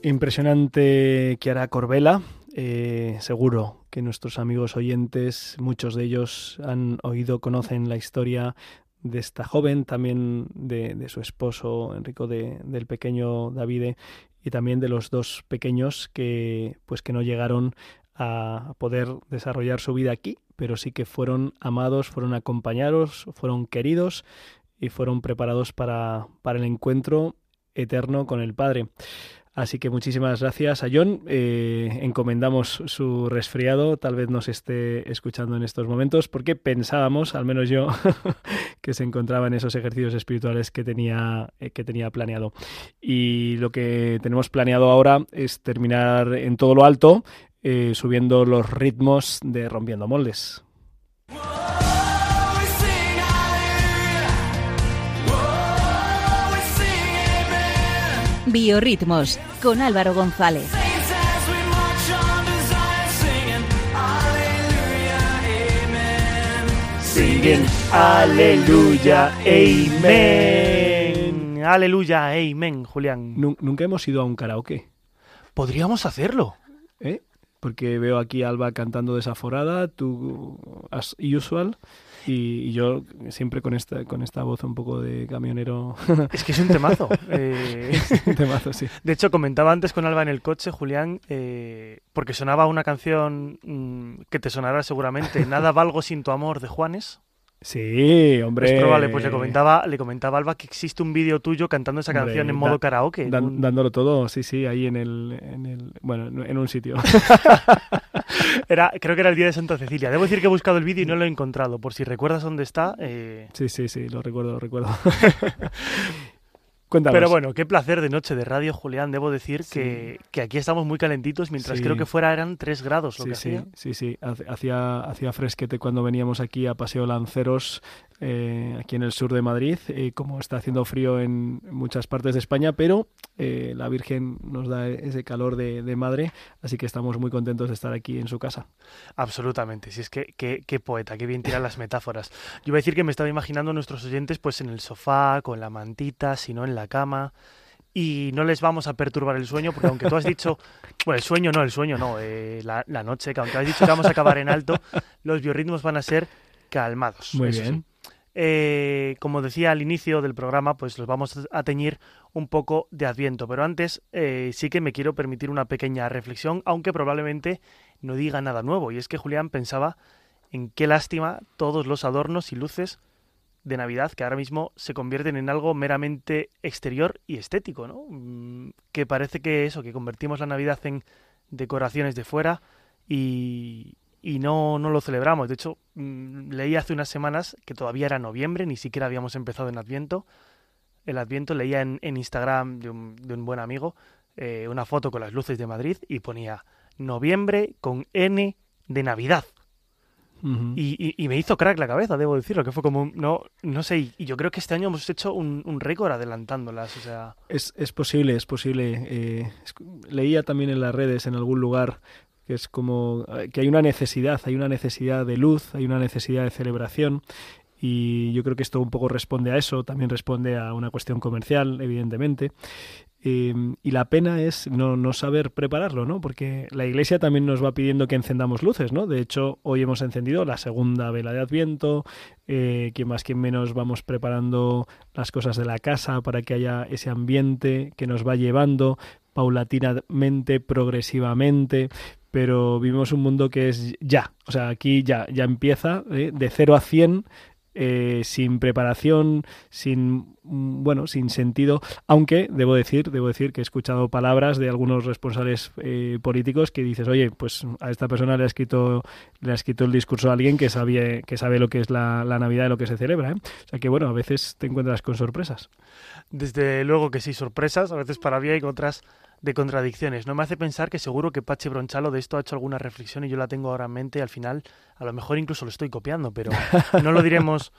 Impresionante Chiara Corbella. Eh, seguro que nuestros amigos oyentes, muchos de ellos han oído, conocen la historia de esta joven, también de, de su esposo Enrico, de, del pequeño Davide y también de los dos pequeños que pues que no llegaron a poder desarrollar su vida aquí, pero sí que fueron amados, fueron acompañados, fueron queridos y fueron preparados para, para el encuentro eterno con el Padre. Así que muchísimas gracias a John. Eh, encomendamos su resfriado. Tal vez nos esté escuchando en estos momentos porque pensábamos, al menos yo, *laughs* que se encontraba en esos ejercicios espirituales que tenía, eh, que tenía planeado. Y lo que tenemos planeado ahora es terminar en todo lo alto, eh, subiendo los ritmos de Rompiendo Moldes. Biorritmos con Álvaro González. Singing Aleluya, Amen. Aleluya, Amen, Julián. Nu- Nunca hemos ido a un karaoke, Podríamos hacerlo. ¿eh? Porque veo aquí a Alba cantando desaforada, tú as usual, y, y yo siempre con esta, con esta voz un poco de camionero *laughs* Es que es un temazo. Eh, *laughs* temazo, sí. De hecho, comentaba antes con Alba en el coche, Julián, eh, porque sonaba una canción mm, que te sonará seguramente, Nada valgo sin tu amor de Juanes. Sí, hombre. Es probable, pues le comentaba, le comentaba a Alba que existe un vídeo tuyo cantando esa Hombre, canción en da- modo karaoke. un- dándolo todo, sí, sí, ahí en el, en el bueno, en- en un sitio. *laughs* *laughs* Era, creo que era el día de Santa Cecilia. Debo decir que he buscado el vídeo y no lo he encontrado. Por si recuerdas dónde está. eh, Sí, sí, sí, lo recuerdo, lo recuerdo. *laughs* Cuéntanos. Pero bueno, qué placer de noche de radio, Julián. Debo decir que, que aquí estamos muy calentitos, mientras Sí. creo que fuera eran 3 grados lo Sí, que sí, hacía. sí, sí. Hacía, hacía fresquete cuando veníamos aquí a Paseo Lanceros, eh, aquí en el sur de Madrid, eh, como está haciendo frío en muchas partes de España, pero eh, la Virgen nos da ese calor de, de madre, así que estamos muy contentos de estar aquí en su casa. Absolutamente. Si es que qué, qué poeta, qué bien tiran las metáforas. Yo iba a decir que me estaba imaginando a nuestros oyentes pues en el sofá, con la mantita, si no en la cama. Y no les vamos a perturbar el sueño, porque aunque tú has dicho, *laughs* bueno, el sueño no, el sueño no, eh, la, la noche, que aunque has dicho que vamos a acabar en alto, los biorritmos van a ser calmados. Muy sí. Eh, como decía al inicio del programa, pues los vamos a teñir un poco de Adviento. Pero antes eh, sí que me quiero permitir una pequeña reflexión, aunque probablemente no diga nada nuevo. Y es que Julián pensaba en qué lástima todos los adornos y luces de Navidad que ahora mismo se convierten en algo meramente exterior y estético, ¿no? Mm, Que parece que eso, que convertimos la Navidad en decoraciones de fuera y, y no, no lo celebramos. De hecho, mm, leí hace unas semanas que todavía era noviembre, ni siquiera habíamos empezado en Adviento. El Adviento leía en, en Instagram de un, de un buen amigo eh, una foto con las luces de Madrid y ponía noviembre con N de Navidad. Y, y- y me hizo crack la cabeza, debo decirlo, que fue como, un- no, no sé, y- y yo creo que este año hemos hecho un, un récord adelantándolas, o sea, Es, es posible, es posible. eh, es- leía también en las redes, en algún lugar, que es como eh, que hay una necesidad, hay una necesidad de luz, hay una necesidad de celebración. Y yo creo que esto un poco responde a eso, también responde a una cuestión comercial, evidentemente. Eh, y la pena es no, no saber prepararlo, ¿no? Porque la Iglesia también nos va pidiendo que encendamos luces, ¿no? De hecho, hoy hemos encendido la segunda vela de Adviento, eh, quien más, quien menos vamos preparando las cosas de la casa para que haya ese ambiente que nos va llevando paulatinamente, progresivamente, pero vivimos un mundo que es ya, o sea, aquí ya, ya empieza ¿eh? de 0 a 100 eh, sin preparación, sin mm, bueno, sin sentido, aunque debo decir, debo decir que he escuchado palabras de algunos responsables eh, políticos que dices, oye, pues a esta persona le ha escrito, le ha escrito el discurso a alguien que sabe, que sabe lo que es la, Navidad y lo que se celebra. O sea que bueno, a veces te encuentras con sorpresas. desde luego que sí, sorpresas, a veces para bien y otras de contradicciones. No me hace pensar que seguro que Pache Bronchalo de esto ha hecho alguna reflexión y yo la tengo ahora en mente al final a lo mejor incluso lo estoy copiando, pero *laughs* no lo diremos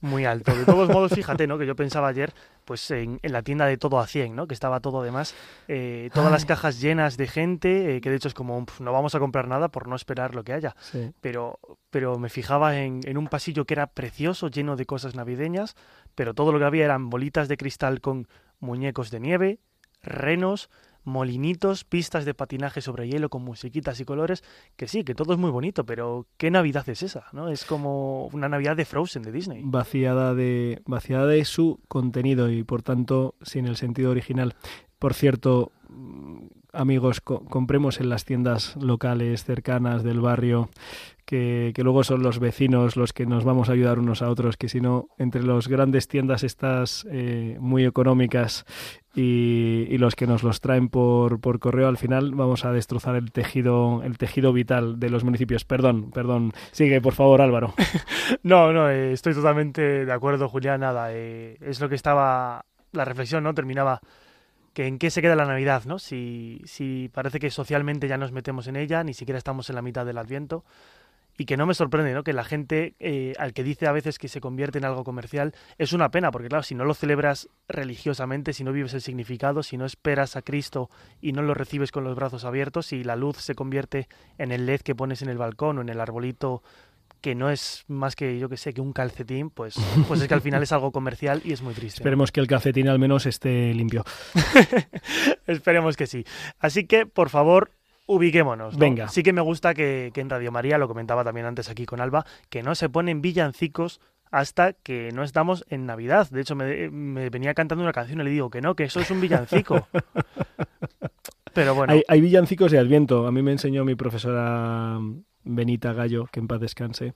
muy alto. De todos modos, fíjate, ¿no? Que yo pensaba ayer, pues en, en la tienda de todo a 100, ¿no? Que estaba todo además, eh, todas las cajas llenas de gente, eh, que de hecho es como, "Pf, no vamos a comprar nada por no esperar lo que haya. Sí. Pero, pero me fijaba en, en un pasillo que era precioso, lleno de cosas navideñas, pero todo lo que había eran bolitas de cristal con muñecos de nieve, renos, molinitos, pistas de patinaje sobre hielo con musiquitas y colores, que sí, que todo es muy bonito, pero ¿qué Navidad es esa? ¿no? Es como una Navidad de Frozen de Disney. vaciada de vaciada de su contenido y por tanto sin el sentido original. Por cierto, amigos, co- compremos en las tiendas locales cercanas del barrio, que, que luego son los vecinos los que nos vamos a ayudar unos a otros, que si no, entre las grandes tiendas estas eh, muy económicas y, y los que nos los traen por, por correo, al final vamos a destrozar el tejido, el tejido vital de los municipios. Perdón, perdón. Sigue, por favor, Álvaro. *laughs* No, no, eh, estoy totalmente de acuerdo, Julián, nada, eh, es lo que estaba, la reflexión, ¿no? Terminaba que en qué se queda la Navidad, ¿no? Si, si parece que socialmente ya nos metemos en ella, ni siquiera estamos en la mitad del Adviento, y que no me sorprende, ¿no? Que la gente eh, al que dice a veces que se convierte en algo comercial es una pena, porque claro, si no lo celebras religiosamente, si no vives el significado, si no esperas a Cristo y no lo recibes con los brazos abiertos, si la luz se convierte en el LED que pones en el balcón o en el arbolito que no es más que, yo que sé, que un calcetín, pues, *laughs* pues es que al final es algo comercial y es muy triste. Esperemos que el calcetín al menos esté limpio. *laughs* Esperemos que sí. Así que, por favor, ubiquémonos. ¿no? Venga. Sí que me gusta que, que en Radio María, lo comentaba también antes aquí con Alba, que no se ponen villancicos hasta que no estamos en Navidad. De hecho, me, me venía cantando una canción y le digo que no, que eso es un villancico. *laughs* Pero bueno, Hay, hay villancicos de Adviento. A mí me enseñó mi profesora Benita Gallo, que en paz descanse,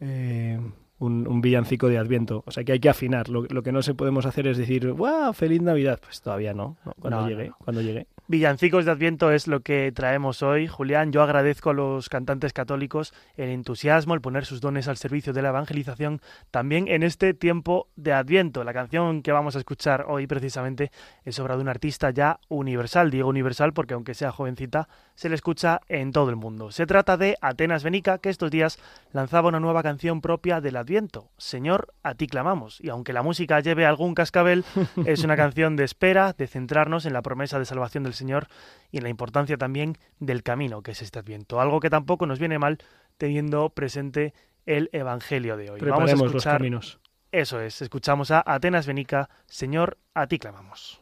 eh, un, un villancico de Adviento. O sea que hay que afinar. Lo, lo que no se podemos hacer es decir, ¡guau! ¡Feliz Navidad! Pues todavía no. no, cuando No, llegue, no. cuando llegue. Villancicos de Adviento es lo que traemos hoy. Julián, yo agradezco a los cantantes católicos el entusiasmo, el poner sus dones al servicio de la evangelización también en este tiempo de Adviento. La canción que vamos a escuchar hoy precisamente es obra de un artista ya universal. Digo universal porque aunque sea jovencita, se le escucha en todo el mundo. Se trata de Atenas Benica, que estos días lanzaba una nueva canción propia del Adviento. Señor, a ti clamamos. Y aunque la música lleve algún cascabel, *laughs* es una canción de espera, de centrarnos en la promesa de salvación del Señor y en la importancia también del camino que es este Adviento. Algo que tampoco nos viene mal teniendo presente el Evangelio de hoy. Vamos a escuchar... los caminos. Eso es, escuchamos a Atenas Benica, Señor, a ti clamamos.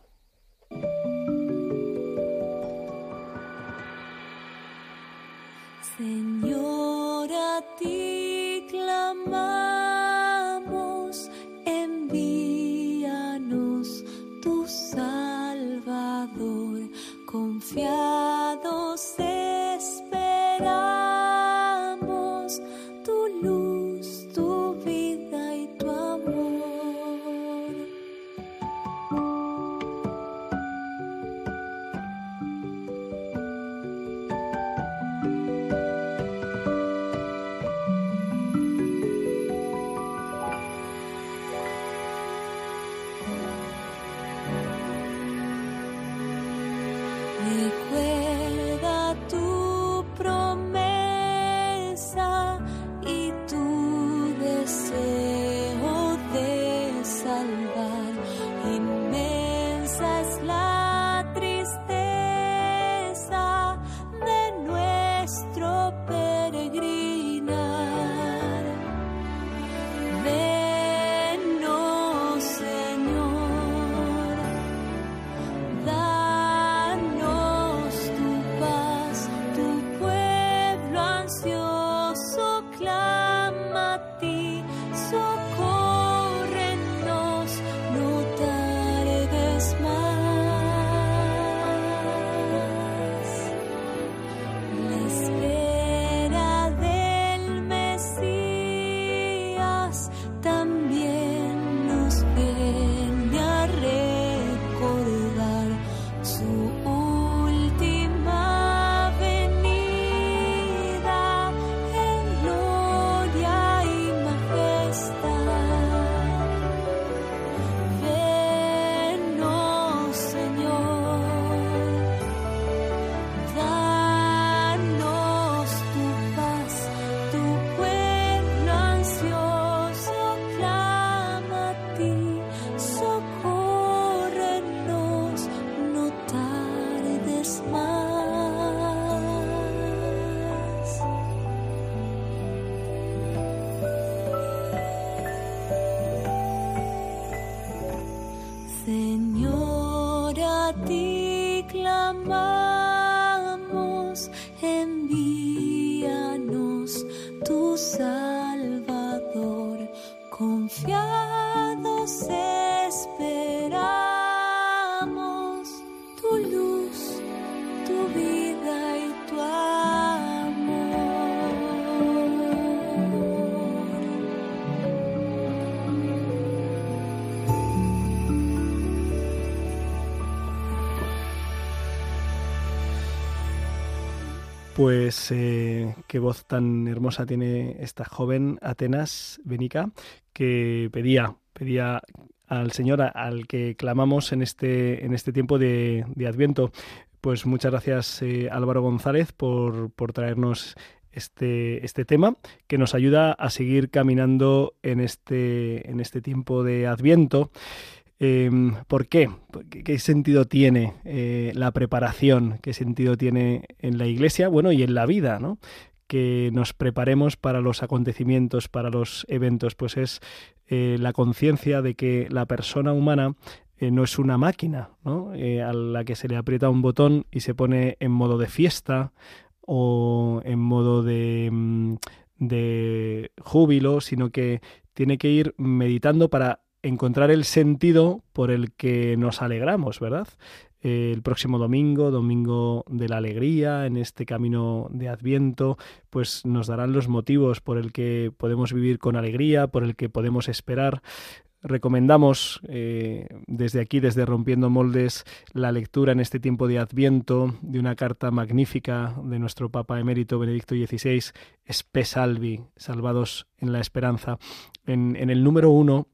Señor, a ti clamamos, envíanos tu. confiar. Pues eh, qué voz tan hermosa tiene esta joven Atenas Benica que pedía, pedía al Señor al que clamamos en este, en este tiempo de, de Adviento. Pues muchas gracias eh, Álvaro González por, por traernos este, este tema que nos ayuda a seguir caminando en este, en este tiempo de Adviento. Eh, ¿Por qué? ¿Qué, sentido tiene eh, la preparación? ¿Qué sentido tiene en la iglesia? Bueno, y en la vida, ¿no? Que nos preparemos para los acontecimientos, para los eventos, pues es eh, la conciencia de que la persona humana eh, no es una máquina, ¿no? A la que se le aprieta un botón y se pone en modo de fiesta o en modo de, mm, de júbilo, sino que tiene que ir meditando para encontrar el sentido por el que nos alegramos, ¿verdad? Eh, el próximo domingo, domingo de la alegría, en este camino de Adviento, pues nos darán los motivos por el que podemos vivir con alegría, por el que podemos esperar. Recomendamos eh, desde aquí, desde Rompiendo Moldes, la lectura en este tiempo de Adviento de una carta magnífica de nuestro Papa emérito Benedicto XVI, Spe Salvi, Salvados en la Esperanza. En el número uno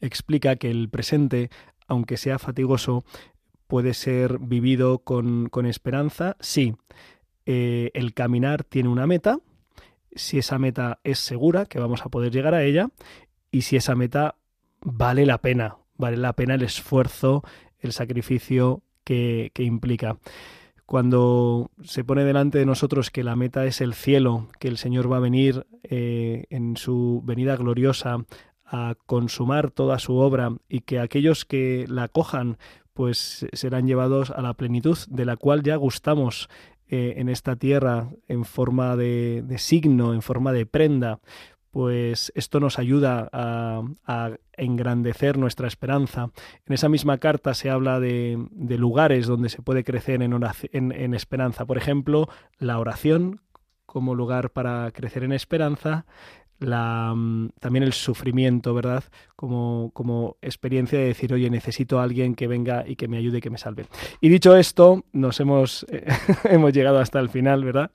explica que el presente, aunque sea fatigoso, puede ser vivido con, con esperanza si eh, el caminar tiene una meta, si esa meta es segura, que vamos a poder llegar a ella, y si esa meta vale la pena, vale la pena el esfuerzo, el sacrificio que, que implica. Cuando se pone delante de nosotros que la meta es el cielo, que el Señor va a venir eh, en su venida gloriosa a consumar toda su obra y que aquellos que la cojan pues serán llevados a la plenitud de la cual ya gustamos eh, en esta tierra en forma de, de signo, en forma de prenda, pues esto nos ayuda a, a engrandecer nuestra esperanza. En esa misma carta se habla de, de lugares donde se puede crecer en, en esperanza. Por ejemplo, la oración como lugar para crecer en esperanza, la, mm, también el sufrimiento, ¿verdad? Como, como experiencia de decir, oye, necesito a alguien que venga y que me ayude y que me salve. Y dicho esto, nos hemos, eh, *laughs* hemos llegado hasta el final, ¿verdad?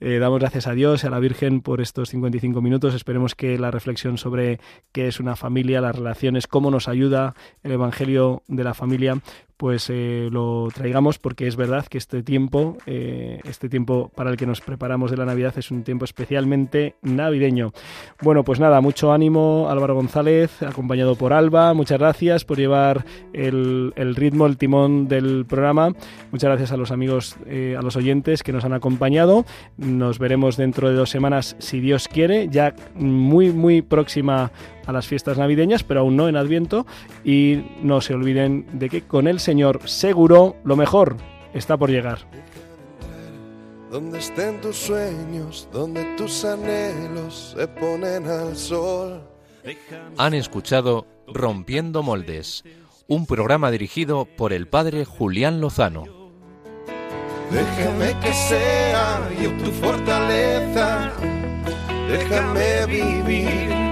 Eh, damos gracias a Dios y a la Virgen por estos 55 minutos. Esperemos que la reflexión sobre qué es una familia, las relaciones, cómo nos ayuda el Evangelio de la familia, pues eh, lo traigamos porque es verdad que este tiempo, eh, este tiempo para el que nos preparamos de la Navidad es un tiempo especialmente navideño. Bueno, pues nada, mucho ánimo Álvaro González, acompañado por Alba. Muchas gracias por llevar el, ritmo, el timón del programa. Muchas gracias a los amigos, eh, a los oyentes que nos han acompañado. Nos veremos dentro de dos semanas, si Dios quiere, ya muy, muy próxima a las fiestas navideñas, pero aún no en Adviento. Y no se olviden de que con el Señor seguro lo mejor está por llegar. Donde estén tus sueños, donde tus anhelos se ponen al sol. Han escuchado Rompiendo Moldes, un programa dirigido por el padre Julián Lozano. Déjame que sea yo tu fortaleza. Déjame vivir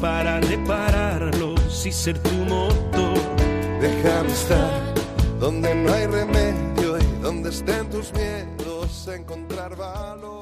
para repararlos y ser tu motor. Déjame estar donde no hay remedio y donde estén tus miedos, encontrar valor.